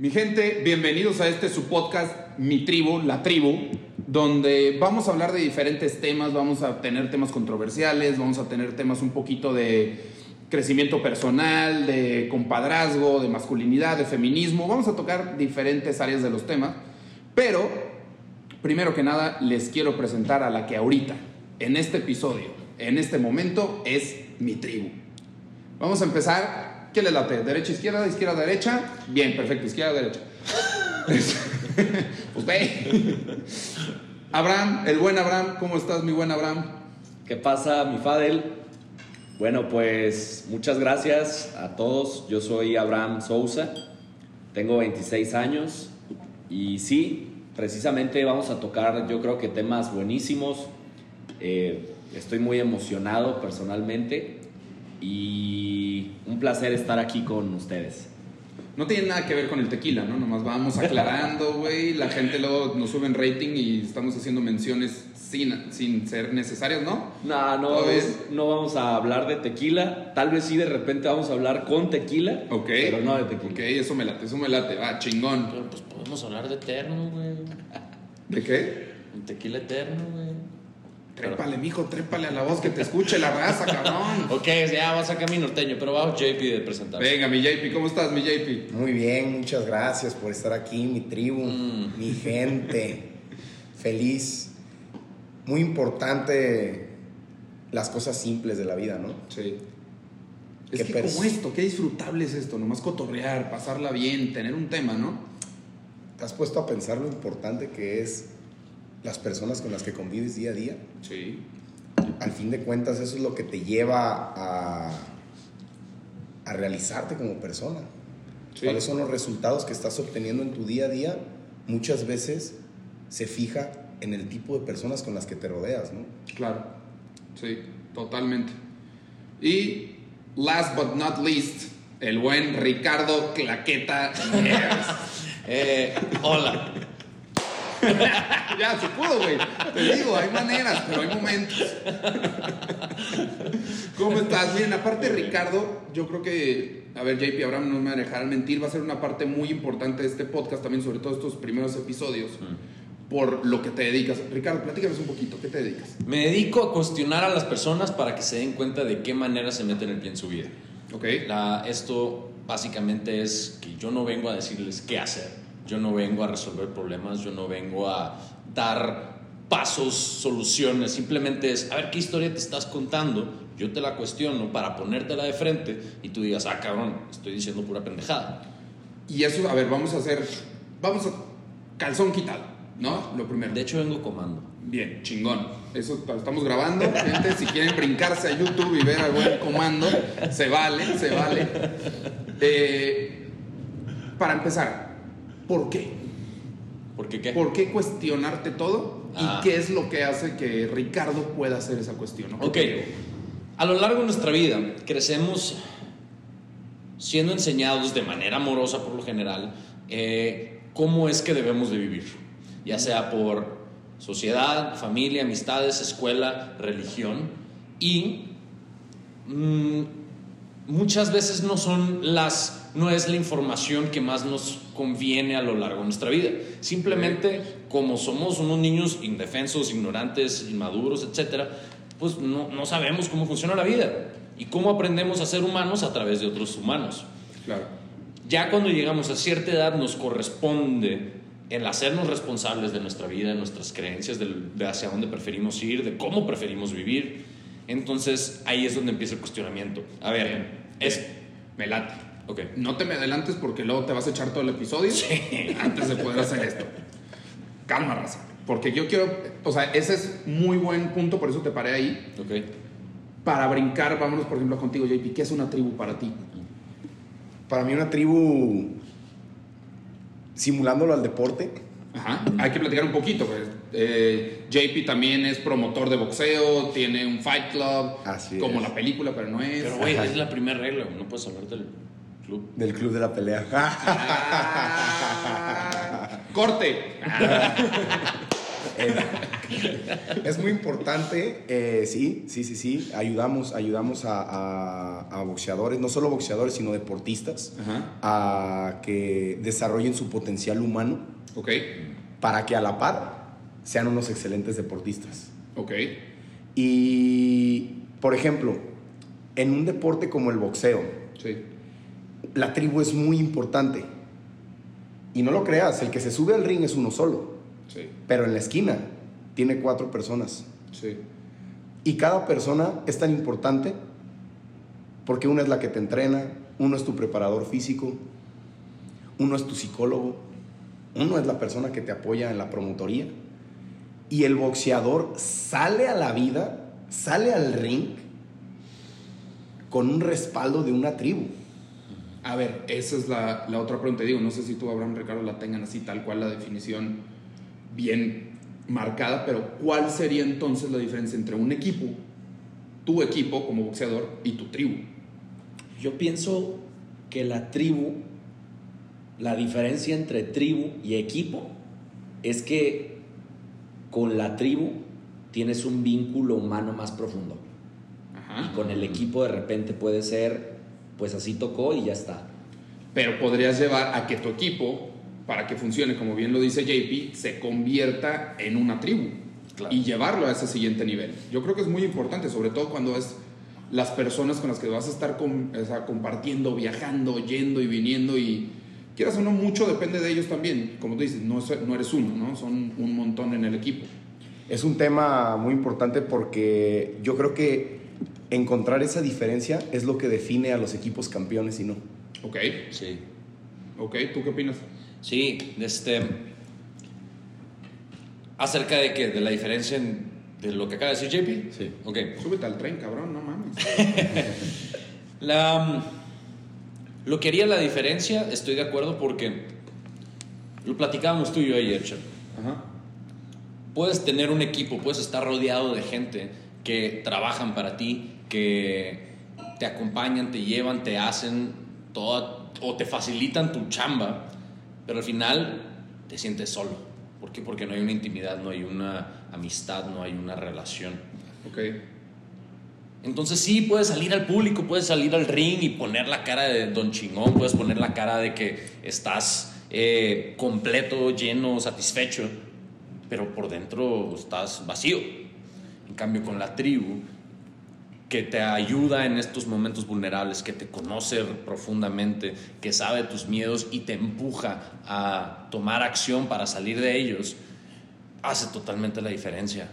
Mi gente, bienvenidos a este su podcast, Mi Tribu, La Tribu, donde vamos a hablar de diferentes temas, vamos a tener temas controversiales, vamos a tener temas un poquito de crecimiento personal, de compadrazgo, de masculinidad, de feminismo, vamos a tocar diferentes áreas de los temas, pero primero que nada les quiero presentar a la que ahorita, en este episodio, en este momento, es mi tribu. Vamos a empezar ¿Qué le late? ¿Derecha, izquierda, izquierda, derecha? Bien, perfecto, izquierda, derecha. pues ve. Abraham, el buen Abraham, ¿cómo estás, mi buen Abraham? ¿Qué pasa, mi Fadel? Bueno, pues muchas gracias a todos. Yo soy Abraham Sousa, tengo 26 años y sí, precisamente vamos a tocar yo creo que temas buenísimos. Eh, estoy muy emocionado personalmente y un placer estar aquí con ustedes. No tiene nada que ver con el tequila, ¿no? Nomás vamos aclarando, güey. La gente luego nos sube en rating y estamos haciendo menciones sin, sin ser necesarias, ¿no? No, no, no vamos a hablar de tequila. Tal vez sí de repente vamos a hablar con tequila. Ok. Pero no de tequila. Ok, eso me late, eso me late. Va, chingón. Pero pues podemos hablar de eterno, güey. ¿De qué? Un tequila eterno, güey. Trépale, mijo, trépale a la voz que te escuche la raza, cabrón. ok, ya va a sacar mi norteño, pero vamos JP de presentar. Venga, mi JP, ¿cómo estás, mi JP? Muy bien, muchas gracias por estar aquí, mi tribu, mm. mi gente. Feliz. Muy importante las cosas simples de la vida, ¿no? Sí. Es que como esto, qué disfrutable es esto, nomás cotorrear, pasarla bien, tener un tema, ¿no? ¿Te has puesto a pensar lo importante que es las personas con las que convives día a día. Sí. Al fin de cuentas, eso es lo que te lleva a, a realizarte como persona. ¿Cuáles son los resultados que estás obteniendo en tu día a día? Muchas veces se fija en el tipo de personas con las que te rodeas, ¿no? Claro, sí, totalmente. Y last but not least, el buen Ricardo Claqueta. eh, hola. ya, se pudo, güey. Te digo, hay maneras, pero hay momentos. ¿Cómo estás? Bien, aparte Ricardo, yo creo que, a ver, JP Abraham no me dejarán mentir, va a ser una parte muy importante de este podcast también, sobre todo estos primeros episodios. Por lo que te dedicas. Ricardo, platícanos un poquito, ¿qué te dedicas? Me dedico a cuestionar a las personas para que se den cuenta de qué manera se meten el pie en su vida. Ok. esto básicamente es que yo no vengo a decirles qué hacer yo no vengo a resolver problemas, yo no vengo a dar pasos, soluciones, simplemente es, a ver qué historia te estás contando, yo te la cuestiono para ponértela de frente y tú digas, ah, cabrón, estoy diciendo pura pendejada. Y eso, a ver, vamos a hacer, vamos a calzón quitado, ¿no? Lo primero. De hecho, vengo comando. Bien, chingón. Eso estamos grabando. Gente, si quieren brincarse a YouTube y ver al buen comando, se vale, se vale. Eh, para empezar, ¿Por qué? ¿Por qué qué? ¿Por qué cuestionarte todo? ¿Y ah. qué es lo que hace que Ricardo pueda hacer esa cuestión? Ok. A lo largo de nuestra vida crecemos siendo enseñados de manera amorosa por lo general eh, cómo es que debemos de vivir, ya sea por sociedad, familia, amistades, escuela, religión y mm, muchas veces no son las no es la información que más nos conviene a lo largo de nuestra vida. Simplemente, como somos unos niños indefensos, ignorantes, inmaduros, etc., pues no, sabemos cómo funciona la vida y cómo aprendemos a ser humanos a través de otros humanos. Claro. Ya cuando llegamos a cierta edad nos corresponde el hacernos responsables de nuestra vida, de nuestras creencias, de, hacia dónde preferimos ir, de cómo preferimos vivir. Entonces ahí es donde empieza el cuestionamiento. A ver, es... Me late no te me adelantes porque luego te vas a echar todo el episodio antes de poder hacer esto. Calma, raza. Porque yo quiero, o sea, ese es muy buen punto, por eso te paré ahí. Ok. Para brincar, vámonos por ejemplo contigo, JP. ¿Qué es una tribu para ti? Para mí una tribu, simulándolo al deporte. Ajá. Hay que platicar un poquito. Pues. Eh, JP también es promotor de boxeo, tiene un fight club, Así como la película, pero no es. Pero güey, es la primera regla, no puedes hablar del del club de la pelea. Ah. corte. Eh, es muy importante, eh, sí, sí, sí, sí. Ayudamos, ayudamos a, a- a boxeadores, no solo boxeadores, sino deportistas, Ajá. a que desarrollen su potencial humano Ok. para que a la par sean unos excelentes deportistas. Ok. Y, por ejemplo, en un deporte como el boxeo, Sí. la tribu es muy importante. Y no lo creas, el que se sube al ring es uno solo, Sí. pero en la esquina tiene cuatro personas. Sí. Y cada persona es tan importante porque una es la que te entrena, uno es tu preparador físico, uno es tu psicólogo, uno es la persona que te apoya en la promotoría. Y el boxeador sale a la vida, sale al ring con un respaldo de una tribu. A ver, esa es la, la otra pregunta. Digo, no sé si tú, Abraham, Ricardo, la tengan así, tal cual la definición bien marcada, pero ¿cuál sería entonces la diferencia entre un equipo, tu equipo como boxeador, y tu tribu? Yo pienso que la tribu, la diferencia entre tribu y equipo es que con la tribu tienes un vínculo humano más profundo. Ajá. Y con el equipo de repente puede ser, pues así tocó y ya está. Pero podrías llevar a que tu equipo, para que funcione, como bien lo dice JP, se convierta en una tribu Claro. y llevarlo a ese siguiente nivel. Yo creo que es muy importante, sobre todo cuando es las personas con las que vas a estar com- o sea, compartiendo, viajando, yendo y viniendo y quieras o no, mucho depende de ellos también. Como tú dices, no, es- no eres uno, ¿no? Son un montón en el equipo. Es un tema muy importante porque yo creo que encontrar esa diferencia es lo que define a los equipos campeones y no. ¿Ok? Sí. ¿Ok? ¿Tú qué opinas? Sí, este. Acerca de que, de la diferencia en- de lo que acaba de decir JP. Sí. Ok. Súbete al tren, cabrón, no mames. La, lo que haría la diferencia, estoy de acuerdo porque lo platicábamos tú y yo ayer, Chef. Ajá. Puedes tener un equipo, puedes estar rodeado de gente que trabajan para ti, que te acompañan, te llevan, te hacen toda, o te facilitan tu chamba, pero al final te sientes solo. ¿Por qué? Porque no hay una intimidad, no hay una amistad, no hay una relación. Ok. Entonces sí, puedes salir al público, puedes salir al ring y poner la cara de don chingón, puedes poner la cara de que estás eh, completo, lleno, satisfecho, pero por dentro estás vacío. En cambio, con la tribu, que te ayuda en estos momentos vulnerables, que te conoce profundamente, que sabe tus miedos y te empuja a tomar acción para salir de ellos, hace totalmente la diferencia,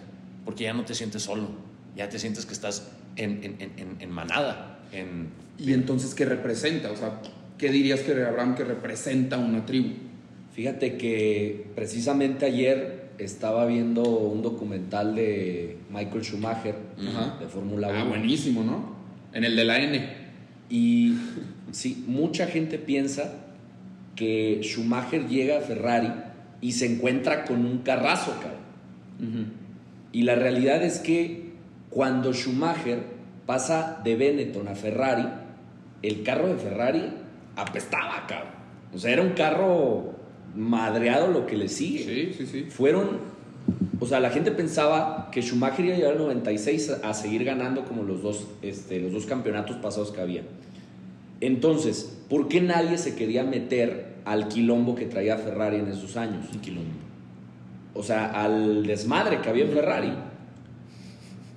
porque ya no te sientes solo, ya te sientes que estás en, en- en- en- manada, en... ¿Y entonces qué representa? O sea, ¿qué dirías que Abraham que representa una tribu? Fíjate que precisamente ayer estaba viendo un documental de Michael Schumacher de Fórmula 1. Ah, buenísimo, ¿no? En el de la N. Y sí, mucha gente piensa que Schumacher llega a Ferrari y se encuentra con un carrazo, cabrón. Y la realidad es que cuando Schumacher pasa de Benetton a Ferrari, el carro de Ferrari apestaba, cabrón. O sea, era un carro madreado lo que le sigue. Sí, sí, sí. Fueron, o sea, la gente pensaba que Schumacher iba a llegar al 96 a, seguir ganando como los dos, este, los dos campeonatos pasados que había. Entonces, ¿por qué nadie se quería meter al quilombo que traía Ferrari en esos años? O sea, al desmadre que había en Ferrari.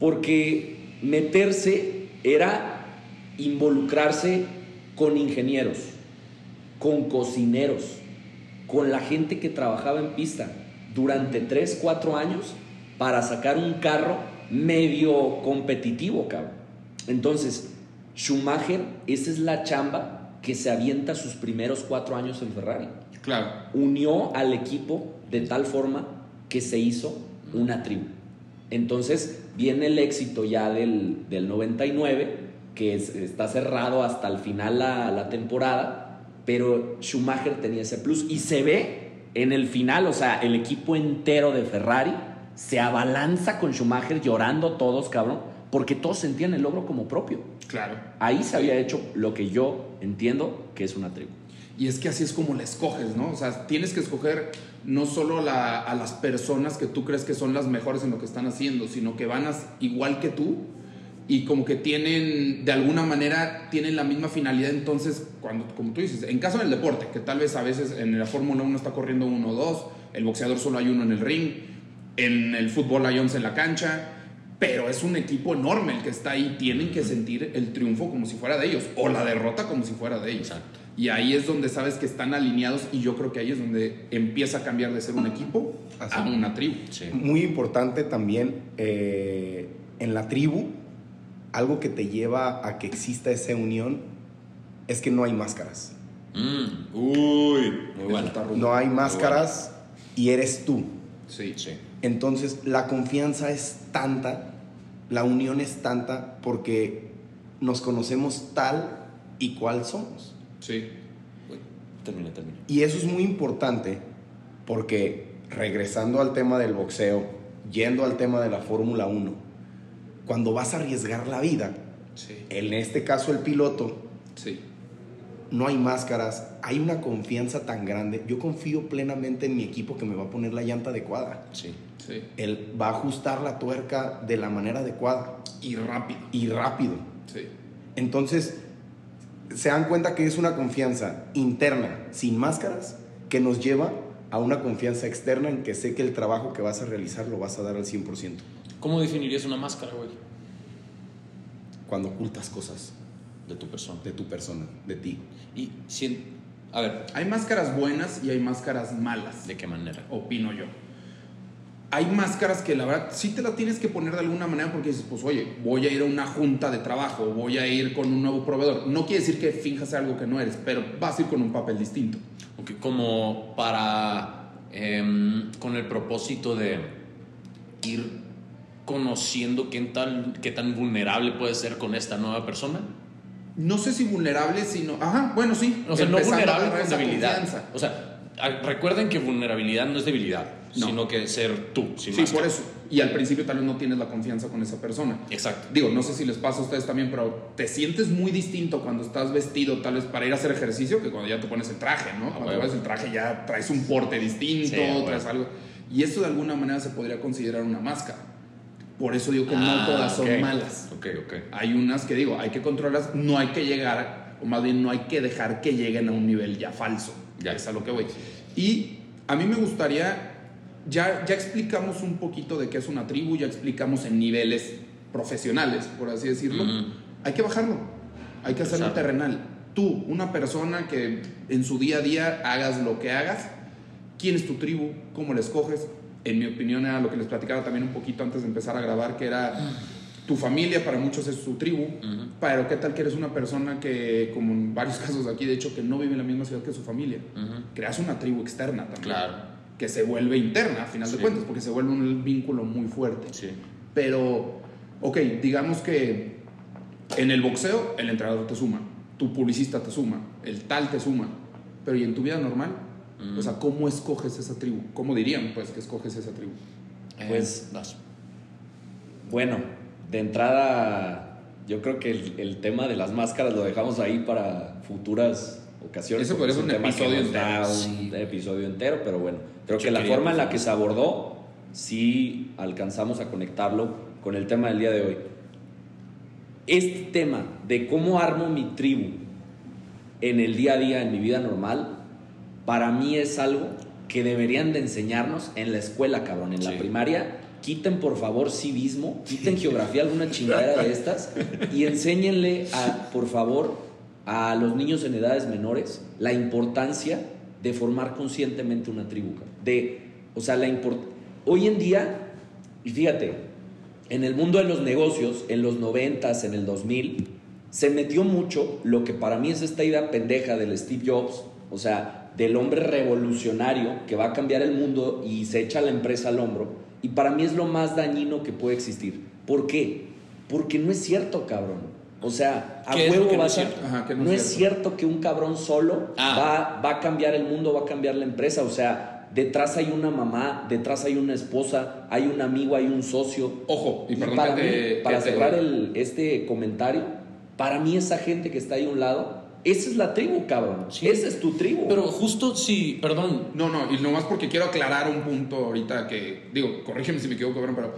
Porque meterse era involucrarse con ingenieros, con cocineros, con la gente que trabajaba en pista durante 3, 4 años para sacar un carro medio competitivo, cabrón. Entonces, Schumacher, esa es la chamba que se avienta sus primeros 4 años en Ferrari Claro. unió al equipo de tal forma que se hizo una tribu. Entonces viene el éxito ya del, del 99, que es- está cerrado hasta el final la, la temporada, pero Schumacher tenía ese plus y se ve en el final, o sea, el equipo entero de Ferrari se abalanza con Schumacher llorando todos, cabrón, porque todos sentían el logro como propio. Claro. Ahí se había hecho lo que yo entiendo que es una tribu. Y es que así es como la escoges, ¿no? O sea, tienes que escoger no solo a las personas que tú crees que son las mejores en lo que están haciendo, sino que van igual que tú y como que tienen, de alguna manera, tienen la misma finalidad. Entonces, cuando, como tú dices, en caso del deporte, que tal vez a veces en la Fórmula 1 está corriendo uno o dos, el boxeador solo hay uno en el ring, en el fútbol hay 11 en la cancha, pero es un equipo enorme el que está ahí. Tienen que sentir el triunfo como si fuera de ellos, o la derrota como si fuera de ellos. Exacto. Y ahí es donde sabes que están alineados y yo creo que ahí es donde empieza a cambiar de ser un equipo Así. a una tribu. Sí. Muy importante también eh, en la tribu, algo que te lleva a que exista esa unión es que no hay máscaras. Mm, Uy, muy bueno. No hay máscaras y eres tú. Sí. Sí. Entonces la confianza es tanta, la unión es tanta porque nos conocemos tal y cual somos. Sí. Termina, termina. Y eso es muy importante porque regresando al tema del boxeo, yendo al tema de la Fórmula 1, cuando vas a arriesgar la vida, Sí. en este caso el piloto, Sí. No hay máscaras, hay una confianza tan grande. Yo confío plenamente en mi equipo que me va a poner la llanta adecuada. Sí. Sí. Él va a ajustar la tuerca de la manera adecuada Y rápido. y rápido. Sí. Entonces, se dan cuenta que es una confianza interna, sin máscaras, que nos lleva a una confianza externa en que sé que el trabajo que vas a realizar lo vas a dar al 100%. ¿Cómo definirías una máscara, güey? Cuando ocultas cosas De tu persona. de tu persona, de ti. Y si, a ver, Hay máscaras buenas y hay máscaras malas, ¿de qué manera? opino yo. Hay máscaras que la verdad sí te la tienes que poner de alguna manera porque dices, pues oye, voy a ir a una junta de trabajo, voy a ir con un nuevo proveedor. No quiere decir que finjas algo que no eres, pero vas a ir con un papel distinto. Ok, como para, em, con el propósito de ir conociendo qué tan, qué tan vulnerable puede ser con esta nueva persona. No sé si vulnerable, sino... Ajá, bueno, sí. O sea, no vulnerable con debilidad. confianza. O sea, recuerden que vulnerabilidad no es debilidad, No. sino que ser tú. sin Sí, máscara. por eso. Y al principio tal vez no tienes la confianza con esa persona. Exacto. Digo, no sé si les pasa a ustedes también, pero te sientes muy distinto cuando estás vestido tal vez para ir a hacer ejercicio que cuando ya te pones el traje, ¿no? Cuando huevo. pones el traje ya traes un porte distinto, Sí, traes algo. Y eso de alguna manera se podría considerar una máscara. Por eso digo que no Ah, todas son malas. Ok, ok. Hay unas que digo, hay que controlarlas, no hay que llegar, o más bien no hay que dejar que lleguen a un nivel ya falso. Ya. Es a lo que voy. Y a mí me gustaría, ya, ya explicamos un poquito de qué es una tribu, ya explicamos en niveles profesionales, por así decirlo. Hay que bajarlo, hay que hacerlo Exacto. terrenal. Tú, una persona que en su día a día hagas lo que hagas, ¿quién es tu tribu? ¿Cómo la escoges? En mi opinión era lo que les platicaba también un poquito antes de empezar a grabar, que era tu familia, para muchos es su tribu, Ujú. pero qué tal que eres una persona que, como en varios casos aquí, de hecho, que no vive en la misma ciudad que su familia. Ujú. Creas una tribu externa también. Claro. Que se vuelve interna, a final Sí. de cuentas, porque se vuelve un vínculo muy fuerte. Sí. Pero, ok, digamos que en el boxeo el entrenador te suma, tu publicista te suma, el tal te suma, pero ¿y en tu vida normal? Mm. O sea, ¿cómo escoges esa tribu? ¿Cómo dirían, pues, que escoges esa tribu? Pues- Eh, vas. Bueno, de entrada, yo creo que el, el tema de las máscaras lo dejamos ahí para futuras ocasiones. Porque podría ser un episodio entero. un episodio entero, pero bueno, creo Yo que la forma en la que se abordó, sí alcanzamos a conectarlo con el tema del día de hoy. Este tema de cómo armo mi tribu en el día a día, en mi vida normal, para mí es algo que deberían de enseñarnos en la escuela, cabrón, en la primaria. Quiten por favor civismo, quiten geografía, alguna chingadera de estas, y enséñenle, a, por favor, a los niños en edades menores la importancia de formar conscientemente una tribu. De, o sea, la import- Hoy en día, y fíjate, en el mundo de los negocios, en los 90s, en el 2000, se metió mucho lo que para mí es esta idea pendeja del Steve Jobs, o sea, del hombre revolucionario que va a cambiar el mundo y se echa la empresa al hombro. Y para mí es lo más dañino que puede existir. ¿Por qué? Porque no es cierto, cabrón. O sea, a ¿Qué es lo huevo es a- que no, no es cierto que un cabrón solo Ah. va, va a cambiar el mundo, va a cambiar la empresa. O sea, detrás hay una mamá, detrás hay una esposa, hay un amigo, hay un socio. Ojo, y Y para, que mí, te- para que te- cerrar el- este comentario, para mí esa gente que está ahí a un lado Esa es la tribu, cabrón. Esa es tu tribu. Pero justo si, perdón, No, no, y nomás porque quiero aclarar un punto ahorita que, digo, corrígeme si me equivoco, cabrón, pero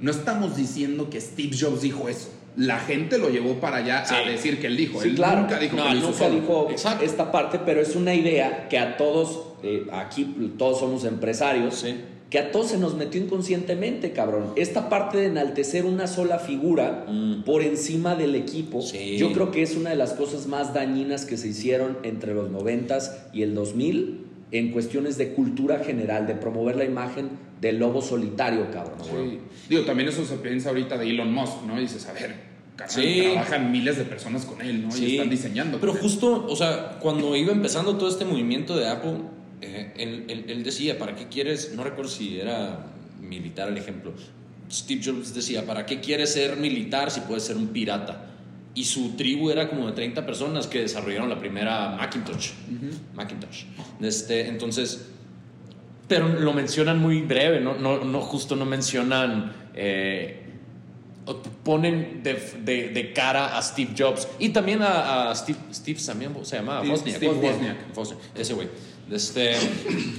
no estamos diciendo que Steve Jobs dijo eso. La gente lo llevó para allá a decir que él dijo. Sí, él claro. nunca dijo No, que hizo Nunca solo. dijo Exacto. esta parte, pero es una idea que a todos, eh, aquí todos somos empresarios, Sí. Que a todos se nos metió inconscientemente, cabrón. Esta parte de enaltecer una sola figura Mm. por encima del equipo, Sí. yo creo que es una de las cosas más dañinas que se hicieron entre los 90s y el 2000 en cuestiones de cultura general, de promover la imagen del lobo solitario, cabrón. Sí. Digo, también eso se piensa ahorita de Elon Musk, ¿no? Y dices, a ver, carnal, Sí. trabajan miles de personas con él, ¿no? Sí. Y están diseñando. Pero justo, o sea, cuando iba empezando todo este movimiento de Apple, eh, él, él- él decía, ¿para qué quieres? No recuerdo si era militar el ejemplo. Steve Jobs decía, ¿para qué quieres ser militar si puedes ser un pirata? Y su tribu era como de 30 personas que desarrollaron la primera Macintosh. Macintosh. Este, entonces, pero lo mencionan muy breve, no, no, no justo no mencionan... eh, ponen de, de- de cara a Steve Jobs y también a, a Steve, Steve se llama Steve- Wozniak. Steve Wozniak. Wozniak. Wozniak, ese güey. Este,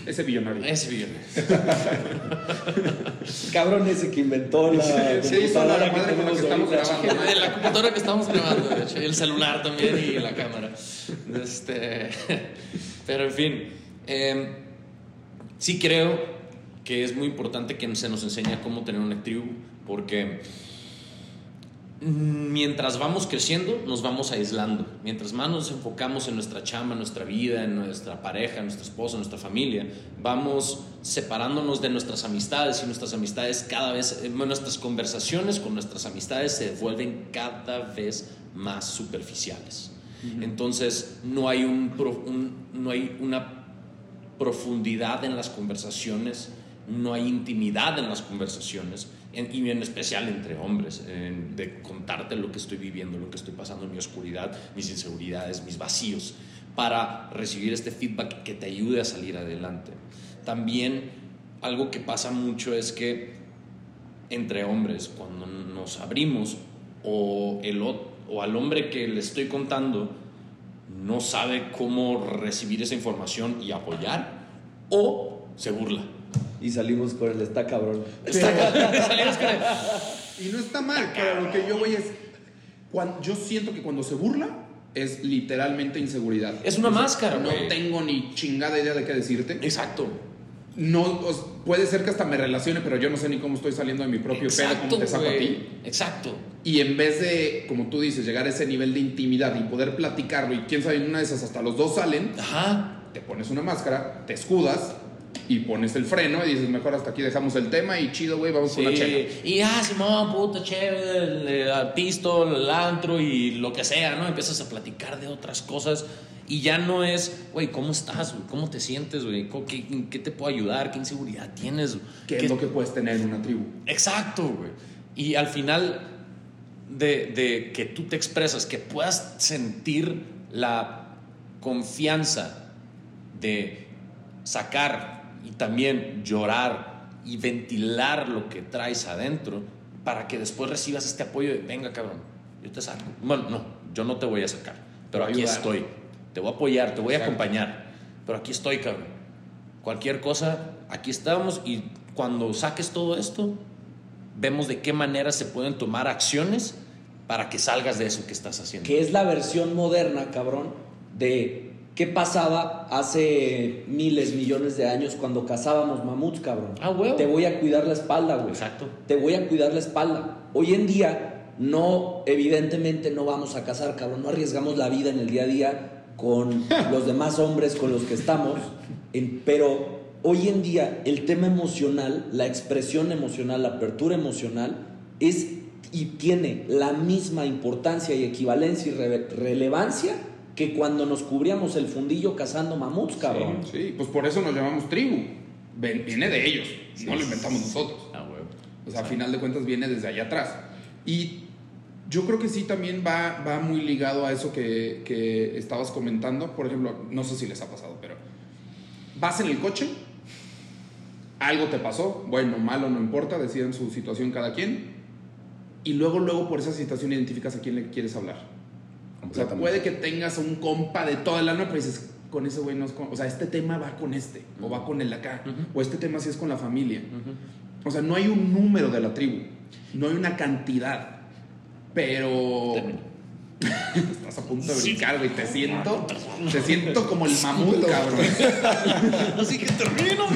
Ese billonario. ese billonario. Cabrón ese que inventó la Sí, la computadora madre la que estamos grabando. De la computadora que estamos grabando, de hecho, y el celular también y la cámara. Este, pero en fin, eh, sí creo que es muy importante que se nos enseñe cómo tener una tribu, porque mientras vamos creciendo, nos vamos aislando. Mientras más nos enfocamos en nuestra chamba, en nuestra vida, en nuestra pareja, en nuestra esposa, en nuestra familia, vamos separándonos de nuestras amistades y nuestras amistades cada vez, eh, nuestras conversaciones con nuestras amistades se vuelven cada vez más superficiales. Entonces, no hay, un, pro- un- no hay una profundidad en las conversaciones, no hay intimidad en las conversaciones, y en especial entre hombres, en- de contarte lo que estoy viviendo, lo que estoy pasando mi oscuridad, mis inseguridades, mis vacíos, para recibir este feedback que te ayude a salir adelante. También algo que pasa mucho es que entre hombres, cuando nos abrimos, o, el, o al hombre que le estoy contando no sabe cómo recibir esa información y apoyar, o se burla. Y salimos con el está cabrón. Salimos con el- Y no está mal, pero lo que yo voy es. cuan- yo siento que cuando se burla es literalmente inseguridad. Es una máscara, No güey. tengo ni chingada idea de qué decirte. Exacto. No, os- puede ser que hasta me relacione, pero yo no sé ni cómo estoy saliendo de mi propio pedo, cómo te saco a ti. Exacto. Y en vez de, como tú dices, llegar a ese nivel de intimidad y poder platicarlo, y quién sabe, en una de esas hasta los dos salen, Ajá. te pones una máscara, te escudas y pones el freno y dices, mejor hasta aquí dejamos el tema y chido, güey, vamos Sí. por una chela. Y ah, Simón, puta, chévere, el, el pisto, el antro y lo que sea, ¿no? Empiezas a platicar de otras cosas y ya no es, güey, ¿cómo estás, güey? ¿Cómo te sientes, güey? ¿Cómo- ¿Qué, qué te puedo ayudar? ¿Qué inseguridad tienes? güey? ¿Qué es lo que puedes tener en una tribu? Exacto, güey. Y al final de, de que tú te expresas, que puedas sentir la confianza de sacar y también llorar y ventilar lo que traes adentro para que después recibas este apoyo de, venga cabrón, yo te saco. Bueno, no, yo no te voy a sacar, pero aquí ayudar. estoy. Te voy a apoyar, te voy a acompañar, pero aquí estoy, cabrón. Cualquier cosa, aquí estamos y cuando saques todo esto, vemos de qué manera se pueden tomar acciones para que salgas de eso que estás haciendo. Que es la versión moderna, cabrón, de qué pasaba hace miles, millones de años cuando cazábamos mamuts, cabrón. Ah, huevo. Te voy a cuidar la espalda, güey. Exacto. Te voy a cuidar la espalda. Hoy en día, no, evidentemente no vamos a cazar, cabrón. No arriesgamos la vida en el día a día con los demás hombres con los que estamos. En- pero hoy en día, el tema emocional, la expresión emocional, la apertura emocional, es y tiene la misma importancia y equivalencia y re- relevancia que cuando nos cubríamos el fundillo cazando mamuts, cabrón. Sí, pues por eso nos llamamos tribu. Viene de ellos, no lo inventamos nosotros. Ah, huevo. O sea, a final de cuentas viene desde allá atrás. Y yo creo que sí también va, va muy ligado a eso que, que estabas comentando. Por ejemplo, no sé si les ha pasado, pero vas en el coche, algo te pasó, bueno, malo, no importa, deciden su situación cada quien, y luego, luego por esa situación identificas a quién le quieres hablar. O sea, puede que tengas un compa de toda el alma, pero dices, con ese güey no es con, O sea, este tema va con este, o va con el de acá, o este tema sí es con la familia. O sea, no hay un número de la tribu, no hay una cantidad, pero... Estás a punto de brincar, güey. Te siento. Te siento como el mamut, cabrón. Así que termino.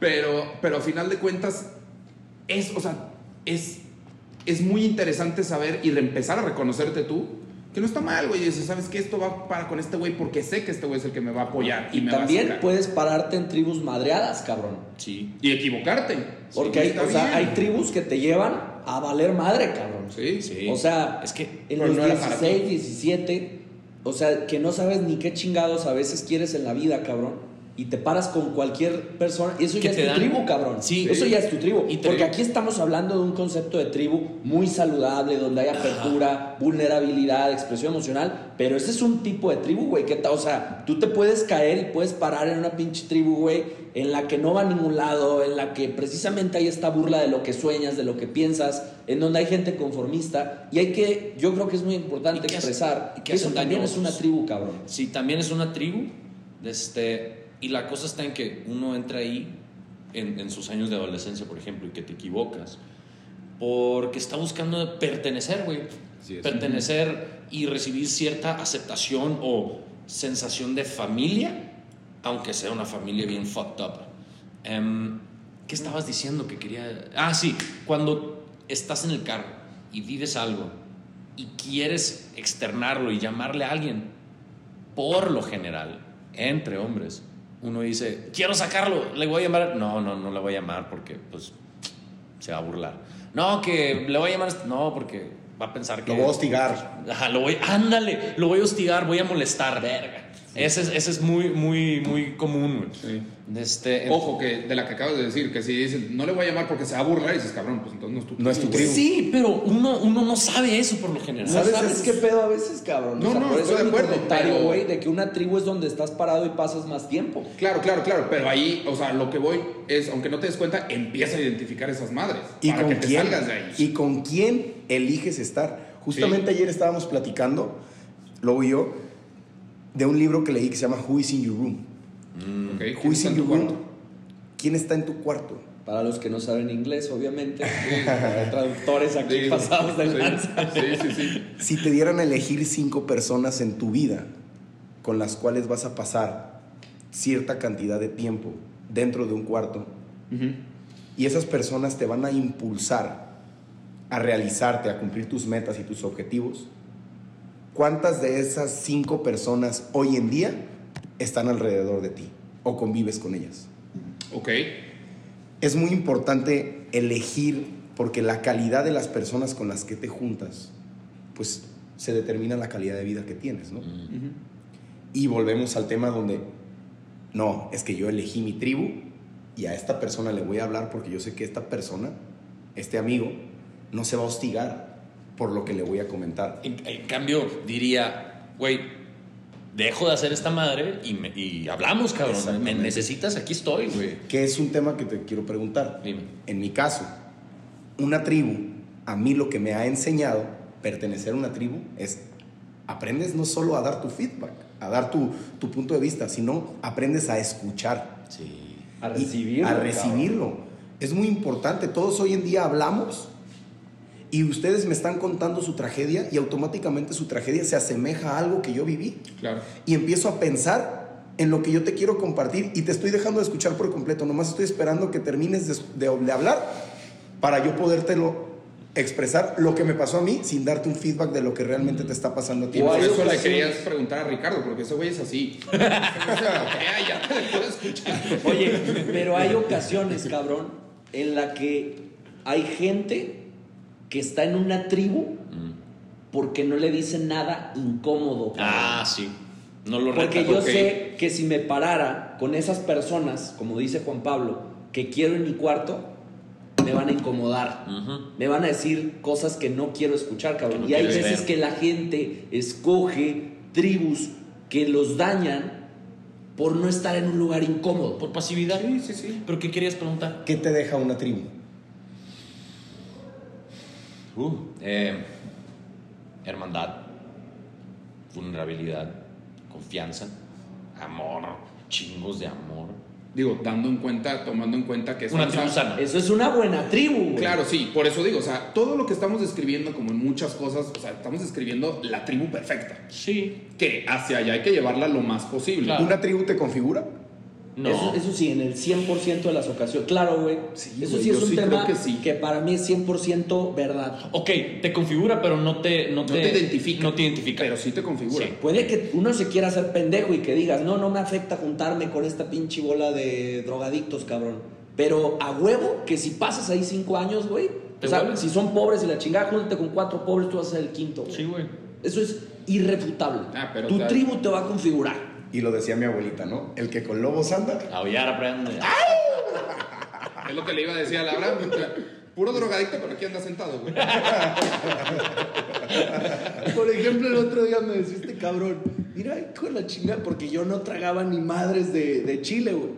Pero, pero a final de cuentas, es, o sea, es, es muy interesante saber y empezar a reconocerte tú que no está mal, güey. Dices, ¿sabes qué? Esto va para con este güey porque sé que este güey es el que me va a apoyar. Y, me también va a puedes pararte en tribus madreadas, cabrón. Sí. Y equivocarte. Porque hay, o sea, hay tribus que te llevan a valer madre, cabrón. Sí, sí. O sea, es que en los 16, 17, o sea, que no sabes ni qué chingados a veces quieres en la vida, cabrón y te paras con cualquier persona. Eso ya es tu tribu, cabrón. Sí. Eso ya es tu tribu. Porque aquí estamos hablando de un concepto de tribu muy saludable, donde hay apertura, vulnerabilidad, expresión emocional. Pero ese es un tipo de tribu, güey. Que, o sea, tú te puedes caer y puedes parar en una pinche tribu, güey, en la que no va a ningún lado, en la que precisamente hay esta burla de lo que sueñas, de lo que piensas, en donde hay gente conformista. Y hay que, yo creo que es muy importante expresar que, eso también es una tribu, cabrón. Sí, también es una tribu. Este y la cosa está en que uno entra ahí en, sus años de adolescencia, por ejemplo, y que te equivocas, porque está buscando pertenecer, güey. pertenecer y recibir cierta aceptación o sensación de familia, aunque sea una familia bien fucked up. Em, ¿Qué estabas diciendo que quería...? Ah, sí, cuando estás en el carro y vives algo y quieres externarlo y llamarle a alguien, por lo general, entre hombres, uno dice, quiero sacarlo, le voy a llamar. No, no, no le voy a llamar porque pues se va a burlar. No, que le voy a llamar. No, porque va a pensar que. Lo voy a hostigar. Ajá, lo voy. Ándale, lo voy a hostigar, voy a molestar, verga. Ese, es, ese es muy, muy, muy común, Sí. Este, Ojo, que de la que acabas de decir, que si dices, no le voy a llamar porque se va a burlar, y dices, cabrón, pues entonces no es tu tribu. No es tu tribu. Sí, pero uno, uno no sabe eso por lo general. ¿Sabes, ¿Sabes qué pedo a veces, cabrón? No, no, por eso estoy de acuerdo. comentario, güey, de que una tribu es donde estás parado y pasas más tiempo. Claro, claro, claro, pero ahí, o sea, lo que voy es, aunque no te des cuenta, empieza a identificar esas madres. ¿Y para con que te quién, salgas de ahí. ¿Y con quién eliges estar? Justamente ayer estábamos platicando, luego yo, de un libro que leí que se llama Who is in Your Room. Mm. Okay. Who is in Your Room? ¿Quién está en tu cuarto? Para los que no saben inglés, obviamente. traductores aquí pasados de lanza. Sí, sí, sí. Si te dieran a elegir cinco personas en tu vida con las cuales vas a pasar cierta cantidad de tiempo dentro de un cuarto, y esas personas te van a impulsar a realizarte, a cumplir tus metas y tus objetivos, ¿Cuántas de esas cinco personas hoy en día están alrededor de ti o convives con ellas? Ok. Es muy importante elegir porque la calidad de las personas con las que te juntas, pues se determina la calidad de vida que tienes, ¿no? Y volvemos al tema donde, no, es que yo elegí mi tribu y a esta persona le voy a hablar porque yo sé que esta persona, este amigo, no se va a hostigar por lo que le voy a comentar. En, cambio, diría, güey, dejo de hacer esta madre y, y hablamos, cabrón. Me necesitas, aquí estoy, güey. Que es un tema que te quiero preguntar. Dime. En mi caso, una tribu, a mí lo que me ha enseñado pertenecer a una tribu es aprendes no solo a dar tu feedback, a dar tu, tu punto de vista, sino aprendes a escuchar. Sí. A recibirlo. A recibirlo. Es muy importante. Todos hoy en día hablamos y ustedes me están contando su tragedia y automáticamente su tragedia se asemeja a algo que yo viví. Claro. Y empiezo a pensar en lo que yo te quiero compartir y te estoy dejando de escuchar por completo. Nomás estoy esperando que termines de, de, hablar para yo podértelo expresar lo que me pasó a mí sin darte un feedback de lo que realmente te está pasando a ti. Por eso le querías preguntar a Ricardo, porque ese güey es así. ya te puedo escuchar. Oye, pero hay ocasiones, cabrón, en la que hay gente que está en una tribu porque no le dicen nada incómodo. Ah, sí. No lo Porque yo sé que si me parara con esas personas, como dice Juan Pablo, que quiero en mi cuarto, me van a incomodar. Me van a decir cosas que no quiero escuchar, cabrón. y hay veces que la gente escoge tribus que los dañan por no estar en un lugar incómodo. Por pasividad. Sí, sí, sí. ¿Pero qué querías preguntar? ¿Qué te deja una tribu? Uh, eh, hermandad. vulnerabilidad, confianza, amor, chingos de amor. Digo, dando en cuenta, tomando en cuenta que Una estamos tribu a- sana. Eso es una buena tribu, güey. Claro, sí, por eso digo, o sea, todo lo que estamos describiendo, como en muchas cosas, o sea, estamos describiendo la tribu perfecta, Sí. que hacia allá hay que llevarla lo más posible. Claro. ¿Una tribu te configura? No. Eso, eso sí, en el 100% de las ocasiones. Claro, güey. Sí, eso sí es un sí tema que sí. para mí es 100% verdad. Ok, te configura, pero no te, no no te identifica. No te identifica. Pero sí te configura. Puede que uno se quiera hacer pendejo y que digas, no, no me afecta juntarme con esta pinche bola de drogadictos, cabrón. Pero a huevo que si pasas ahí cinco años, güey. Te O sea, vuelves. si son pobres y la chingada, júntate con cuatro pobres, tú vas a ser el quinto. Sí, güey. Eso es irrefutable. Ah, pero tu tribu te va a configurar. Y lo decía mi abuelita, ¿no? El que con lobos anda. Aullar aprende. Es lo que le iba a decir a Laura. Puro drogadicto, pero aquí anda sentado, güey. Por ejemplo, el otro día me decía este cabrón, mira, hijo de la chingada, porque yo no tragaba ni madres de, de chile, güey.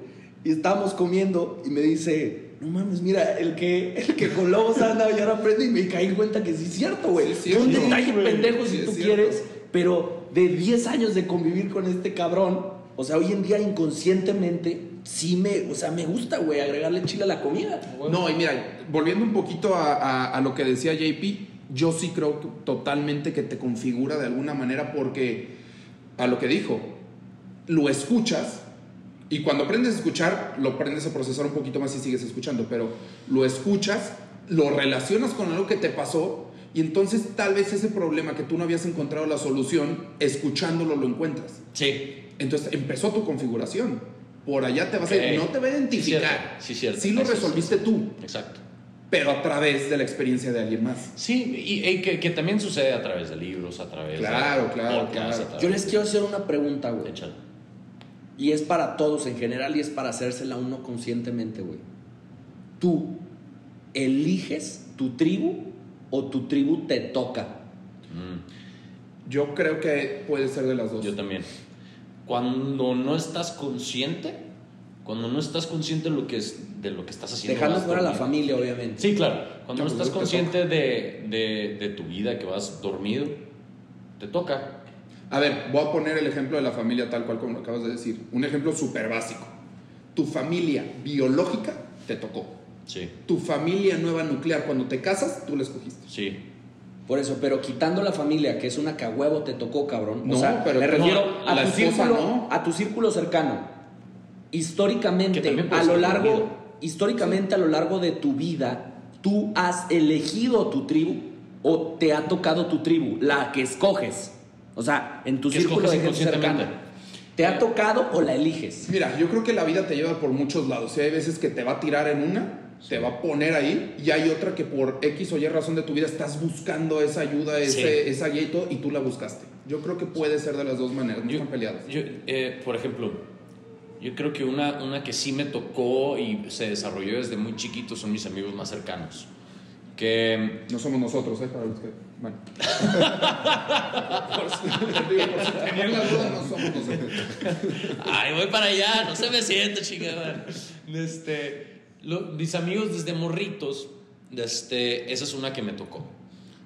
Y estábamos comiendo y me dice, no mames, mira, el que, el que con lobos anda y ahora aprende y me caí en cuenta que sí es cierto, güey. Sí, es un detalle pendejo Sí, si tú cierto. quieres, pero de 10 años de convivir con este cabrón, o sea, hoy en día inconscientemente, sí me, o sea, me gusta, güey, agregarle chile a la comida. No, y mira, volviendo un poquito a, a- a lo que decía JP, yo sí creo que totalmente que te configura de alguna manera porque a lo que dijo, lo escuchas y cuando aprendes a escuchar, lo aprendes a procesar un poquito más y sigues escuchando, pero lo escuchas, lo relacionas con algo que te pasó y entonces tal vez ese problema que tú no habías encontrado la solución, escuchándolo lo encuentras. Sí. Entonces empezó tu configuración. Por allá te vas a ir, no te va a identificar. Sí, cierto. Sí, cierto. Sí lo Eso es- resolviste tú Exacto. pero a través de la experiencia de alguien más. Sí, y, y que, que también sucede a través de libros, a través Claro, de claro, podcasts, claro. Yo les de- quiero hacer una pregunta, güey. Échale. Y es para todos en general y es para hacérsela a uno conscientemente, güey. ¿Tú eliges tu tribu o tu tribu te toca? Mm, Yo creo que puede ser de las dos. yo también. Cuando no estás consciente, cuando no estás consciente de lo que, es, de lo que estás haciendo. Dejando fuera a la familia, obviamente. Sí, claro. Cuando no estás te consciente de, de, de tu vida, que vas dormido, te toca. A ver, voy a poner el ejemplo de la familia tal cual como lo acabas de decir. Un ejemplo súper básico. Tu familia biológica te tocó. Sí, Tu familia nueva nuclear, cuando te casas, tú la escogiste. sí. Por eso, pero quitando la familia, que es una que a huevo te tocó, cabrón. No, o sea, pero me no, refiero a, tu círculo, no. a tu círculo cercano. Históricamente, a lo largo, históricamente a lo largo de tu vida, tú has elegido tu tribu o te ha tocado tu tribu, la que escoges. O sea, en tu círculo de escoges gente cercana. inconscientemente. ¿Te ha tocado o la eliges? Mira, yo creo que la vida te lleva por muchos lados. Y hay veces que te va a tirar en una, te va a poner ahí, y hay otra que por X o Y razón de tu vida estás buscando esa ayuda, ese, Sí. esa guía y todo, y tú la buscaste. Yo creo que puede ser de las dos maneras, no Yo- están peleadas. Yo, eh, por ejemplo, yo creo que una, una que sí me tocó y se desarrolló desde muy chiquito son mis amigos más cercanos. Que No somos nosotros, ¿eh? Para los que. Bueno. por si, digo, por si tenían la duda, no somos nosotros. Ay, voy para allá, no se me siente, chingada. Este, lo- mis amigos desde morritos, este, esa es una que me tocó.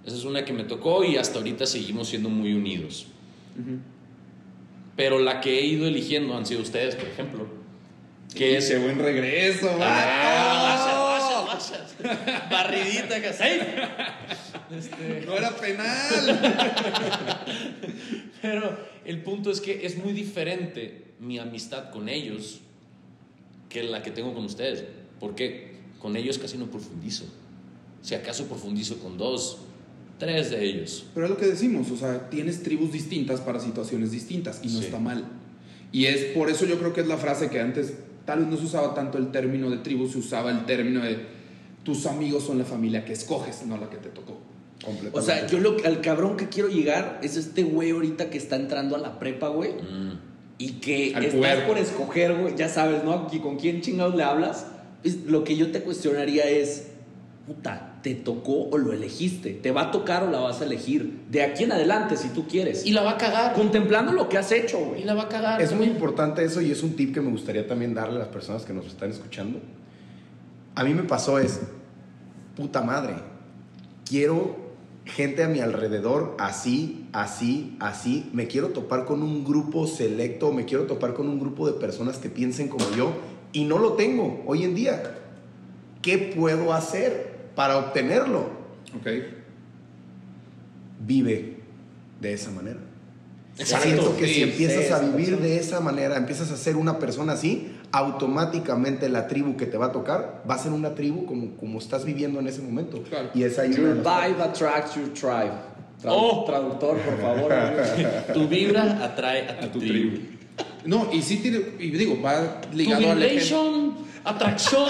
Esa es una que me tocó y hasta ahorita seguimos siendo muy unidos. Pero la que he ido eligiendo han sido ustedes, por ejemplo. Que es. Ese buen regreso, Ah, guachas, guachas, guachas. Barridita que. Este, No era penal. Pero el punto es que es muy diferente mi amistad con ellos que la que tengo con ustedes. Porque con ellos casi no profundizo. Si acaso profundizo con dos, tres de ellos. Pero es lo que decimos, o sea, tienes tribus distintas para situaciones distintas y no Sí. está mal. Y es por eso yo creo que es la frase que antes tal vez no se usaba tanto el término de tribu, se usaba el término de tus amigos son la familia que escoges, no la que te tocó. O sea, yo lo, al cabrón que quiero llegar es este güey ahorita que está entrando a la prepa, güey. Mm. Y que Al estás puberto. por escoger, güey, ya sabes, ¿no? Y con quién chingados le hablas. Lo que yo te cuestionaría es, puta, ¿te tocó o lo elegiste? ¿Te va a tocar o la vas a elegir? De aquí en adelante, si tú quieres. Y la va a cagar. contemplando lo que has hecho, Y güey. la va a cagar. Es muy también. importante eso y es un tip que me gustaría también darle a las personas que nos están escuchando. A mí me pasó es, puta madre, quiero gente a mi alrededor así, así, así. Me quiero topar con un grupo selecto, me quiero topar con un grupo de personas que piensen como yo y no lo tengo hoy en día. ¿Qué puedo hacer para obtenerlo? Ok. Vive de esa manera. Exacto, Siento que sí, si empiezas sí, a vivir persona. de esa manera, empiezas a ser una persona así, automáticamente la tribu que te va a tocar va a ser una tribu como, como estás viviendo en ese momento. Claro. Y es ahí Your vibe attracts your tribe. Tradu- Oh. Traductor, por favor. Tu vibra atrae a tu, A tu tribu. tribu. No, y sí tiene, y digo, va ligado al ejemplo. Tubulation, atracción,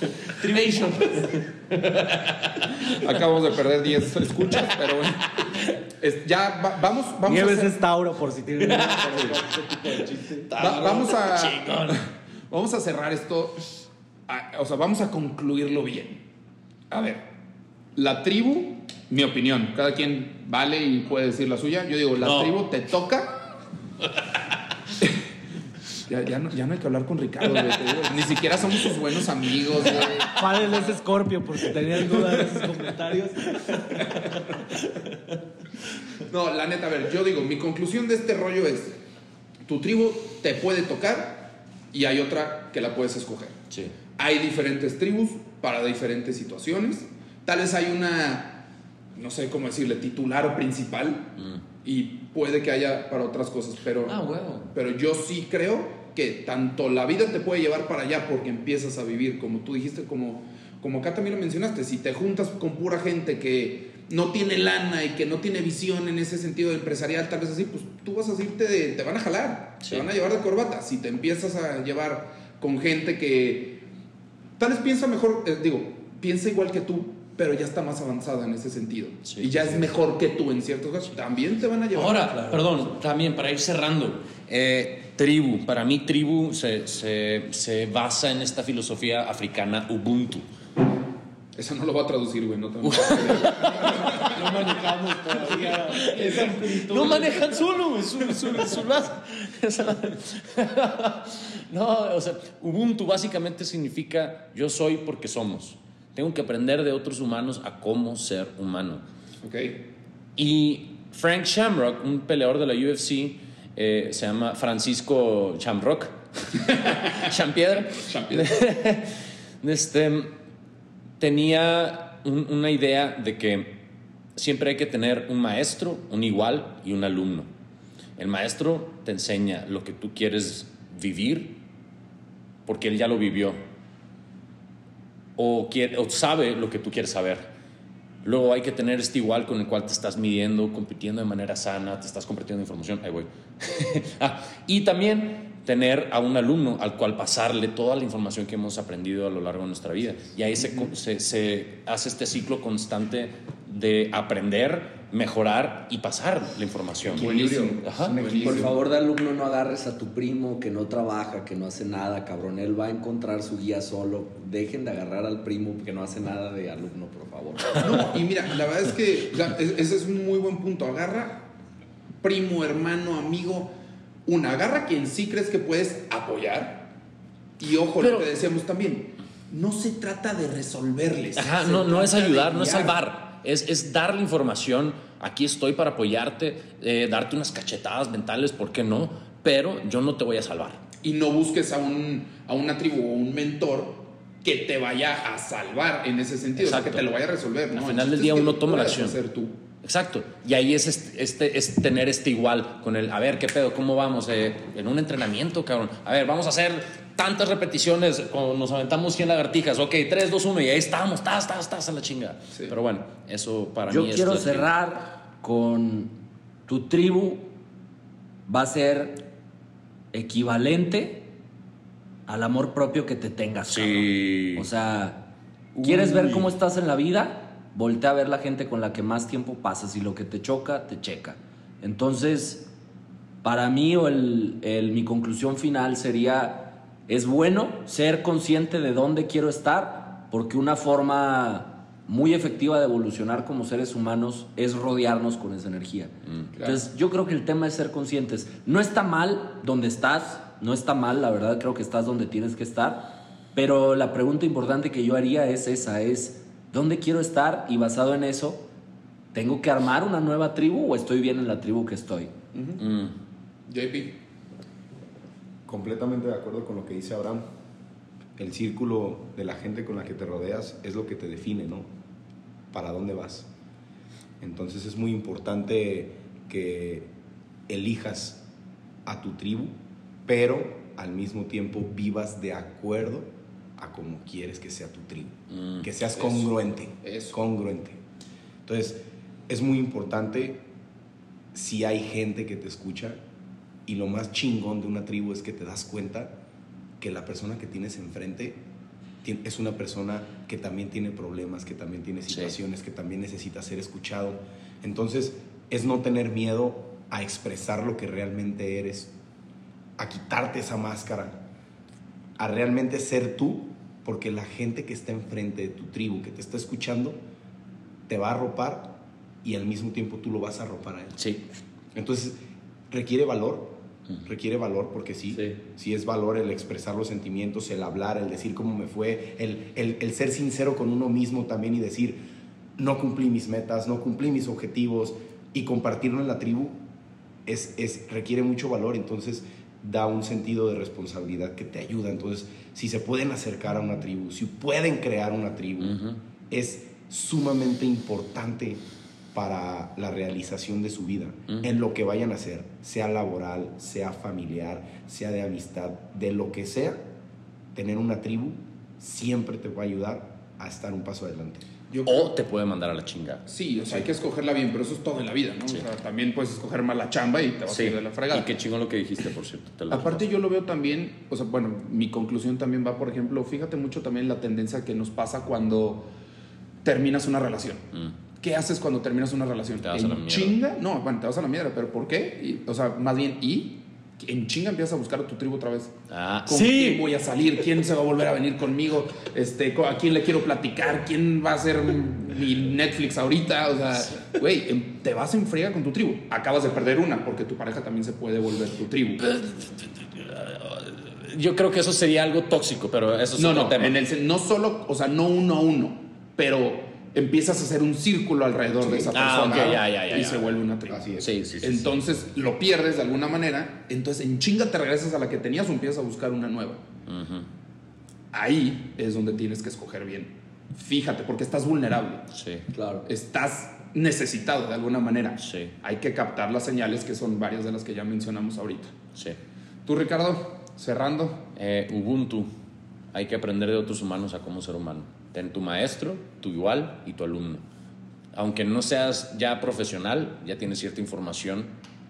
tribation. Acabamos de perder 10 escuchas, pero bueno. Es- ya va- vamos, vamos a Nieves hacer- es Tauro, por si. Va- vamos a Chingón. vamos a cerrar esto a- o sea vamos a concluirlo bien a ver la tribu mi opinión cada quien vale y puede decir la suya yo digo la No. tribu te toca ya, ya no, ya no hay que hablar con Ricardo güey, te digo, ni siquiera somos sus buenos amigos güey. Padel es Scorpio, por si tenían dudas de esos comentarios. no la neta a ver yo digo mi conclusión de este rollo es tu tribu te puede tocar y hay otra que la puedes escoger Sí. Hay diferentes tribus para diferentes situaciones. Tal vez hay una, no sé cómo decirle, titular o principal. Y puede que haya para otras cosas. Pero, Ah, huevo. pero yo sí creo que tanto la vida te puede llevar para allá porque empiezas a vivir, como tú dijiste, como, como acá también lo mencionaste. Si te juntas con pura gente que no tiene lana y que no tiene visión en ese sentido empresarial, tal vez así, pues tú vas a irte de, te van a jalar, Sí. te van a llevar de corbata. Si te empiezas a llevar con gente que tal vez piensa mejor, eh, digo, piensa igual que tú, pero ya está más avanzada en ese sentido. Sí, y ya sí, es mejor que tú en ciertos casos. También te van a llevar. Ahora, perdón, también para ir cerrando, eh, tribu, para mí tribu se, se- se basa en esta filosofía africana Ubuntu. Eso no lo voy a traducir, güey. No, No manejamos todavía esa amplitud. No manejan solo, es un, es un- es un- es una- No, o sea, Ubuntu básicamente significa yo soy porque somos. Tengo que aprender de otros humanos a cómo ser humano. ok. Y Frank Shamrock, un peleador de la UFC, eh, se llama Francisco Shamrock. Champiedra. Champiedra. este, tenía un- una idea de que siempre hay que tener un maestro, un igual y un alumno. El maestro te enseña lo que tú quieres vivir porque él ya lo vivió. O, quiere, o sabe lo que tú quieres saber. Luego hay que tener este igual con el cual te estás midiendo, compitiendo de manera sana, te estás compartiendo información. Ahí voy. Ah, y también tener a un alumno al cual pasarle toda la información que hemos aprendido a lo largo de nuestra vida. Y ahí se, co- se, se hace este ciclo constante de aprender, mejorar y pasar la información. Buenísimo. Ajá. Buenísimo. Por favor, de alumno, no agarres a tu primo que no trabaja, que no hace nada, cabrón. Él va a encontrar su guía solo. Dejen de agarrar al primo que no hace nada de alumno, por favor. No, y mira, la verdad es que o sea, es- ese es un muy buen punto. Agarra primo, hermano, amigo. Una, agarra a quien sí crees que puedes apoyar. Y ojo, Pero- lo que decíamos también. No se trata de resolverles. Ajá, no, no es ayudar, no es salvar, es, es dar la información. Aquí estoy para apoyarte, eh, darte unas cachetadas mentales, ¿por qué no? Pero yo no te voy a salvar. y no busques a, un, a una tribu o un mentor que te vaya a salvar en ese sentido, o sea, que te lo vaya a resolver. ¿no? Al final del día uno toma la acción. hacer tú. Exacto. Y ahí es, este, este- es tener este igual con el, a ver, ¿qué pedo? ¿Cómo vamos? Eh, en un entrenamiento, cabrón. A ver, vamos a hacer tantas repeticiones, como nos aventamos 100 lagartijas. Ok, 3, 2, 1 y ahí estamos, estás, estás, estás a la chinga. Sí. Pero bueno, eso para Yo mí es quiero lo que- cerrar con tu tribu va a ser equivalente al amor propio que te tengas. Sí. cabrón. O sea, ¿quieres ver cómo estás en la vida? Voltea a ver la gente con la que más tiempo pasas y lo que te choca, te checa. Entonces, para mí o el, el- mi conclusión final sería, es bueno ser consciente de dónde quiero estar, porque una forma muy efectiva de evolucionar como seres humanos es rodearnos con esa energía. Entonces, yo creo que el tema es ser conscientes. No está mal donde estás, no está mal, la verdad creo que estás donde tienes que estar, pero la pregunta importante que yo haría es esa, es ¿dónde quiero estar? Y basado en eso, ¿tengo que armar una nueva tribu o estoy bien en la tribu que estoy? Mm. JP. Completamente de acuerdo con lo que dice Abraham. El círculo de la gente con la que te rodeas es lo que te define, ¿no? Para dónde vas. Entonces es muy importante que elijas a tu tribu, pero al mismo tiempo vivas de acuerdo a cómo quieres que sea tu tribu. Mm. Que seas congruente. Eso. Congruente. Entonces, es muy importante si hay gente que te escucha y lo más chingón de una tribu es que te das cuenta que la persona que tienes enfrente es una persona que también tiene problemas, que también tiene Sí. situaciones, que también necesita ser escuchado. Entonces, es no tener miedo a expresar lo que realmente eres, a quitarte esa máscara, a realmente ser tú, porque la gente que está enfrente de tu tribu, que te está escuchando, te va a arropar y al mismo tiempo tú lo vas a arropar a él. Sí. Entonces, requiere valor, requiere valor porque sí, Sí. sí, es valor el expresar los sentimientos, el hablar, el decir cómo me fue, el, el- el ser sincero con uno mismo también y decir, no cumplí mis metas, no cumplí mis objetivos y compartirlo en la tribu es, es, requiere mucho valor, entonces da un sentido de responsabilidad que te ayuda. Entonces, si se pueden acercar a una tribu, si pueden crear una tribu, es sumamente importante para la realización de su vida, en lo que vayan a hacer, sea laboral, sea familiar, sea de amistad, de lo que sea, tener una tribu siempre te va a ayudar a estar un paso adelante. Yo O te puede mandar a la chingada. Sí, o sea, hay que escogerla bien, pero eso es todo en la vida, ¿no? Sí. O sea, también puedes escoger mal la chamba y te vas a ir de la fregada. Y qué chingón lo que dijiste, por cierto. te lo- Aparte yo lo veo también, o sea, bueno, mi conclusión también va, por ejemplo, fíjate mucho también la tendencia que nos pasa cuando terminas una relación. Mm. ¿Qué haces cuando terminas una relación? Te vas a ¿En la mierda. chinga? No, bueno, te vas a la mierda, pero ¿por qué? Y, o sea, más bien, ¿y? En chinga empiezas a buscar a tu tribu otra vez. Ah, ¿Con quién voy a salir? ¿Quién se va a volver a venir conmigo? Este, ¿A quién le quiero platicar? ¿Quién va a ser mi Netflix ahorita? O sea, güey, em- te vas en friega con tu tribu. Acabas de perder una porque tu pareja también se puede volver tu tribu. Yo creo que eso sería algo tóxico, pero eso es No, otro no, tema. en el, sen- no solo, o sea, no uno a uno, pero empiezas a hacer un círculo alrededor de esa Ah, persona ok, ya, ya, ya, y ya. se vuelve una tribu. Así es. Sí, sí, sí. Entonces lo pierdes de alguna manera, entonces en chinga te regresas a la que tenías o empiezas a buscar una nueva. Ahí es donde tienes que escoger bien. Fíjate, porque estás vulnerable, Sí. Claro. estás necesitado de alguna manera. Sí. Hay que captar las señales que son varias de las que ya mencionamos ahorita. Sí. Tú, Ricardo, cerrando. Eh, Ubuntu. Hay que aprender de otros humanos a cómo ser humano. Ten tu maestro, tu igual y tu alumno. Aunque no seas ya profesional, ya tienes cierta información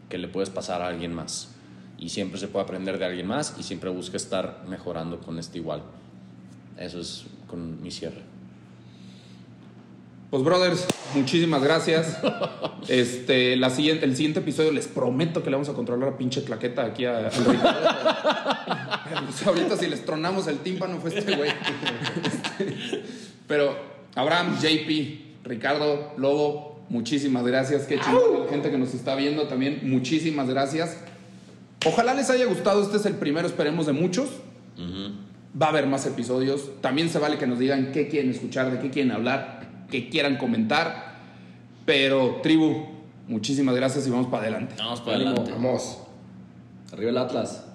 que le puedes pasar a alguien más. Y siempre se puede aprender de alguien más y siempre busca estar mejorando con este igual. Eso es con mi cierre. Pues, brothers, muchísimas gracias. Este, la siguiente, el siguiente episodio les prometo que le vamos a controlar la pinche claqueta aquí a, al Ricardo. Pues, ahorita si les tronamos el tímpano fue este güey. Pero, Abraham, JP, Ricardo, Lobo, muchísimas gracias. Qué chingón la gente que nos está viendo también. Muchísimas gracias. Ojalá les haya gustado. Este es el primero, esperemos, de muchos. Va a haber más episodios. También se vale que nos digan qué quieren escuchar, de qué quieren hablar, qué quieran comentar. Pero, tribu, muchísimas gracias y vamos para adelante. Vamos para adelante. Vamos. Arriba el Atlas.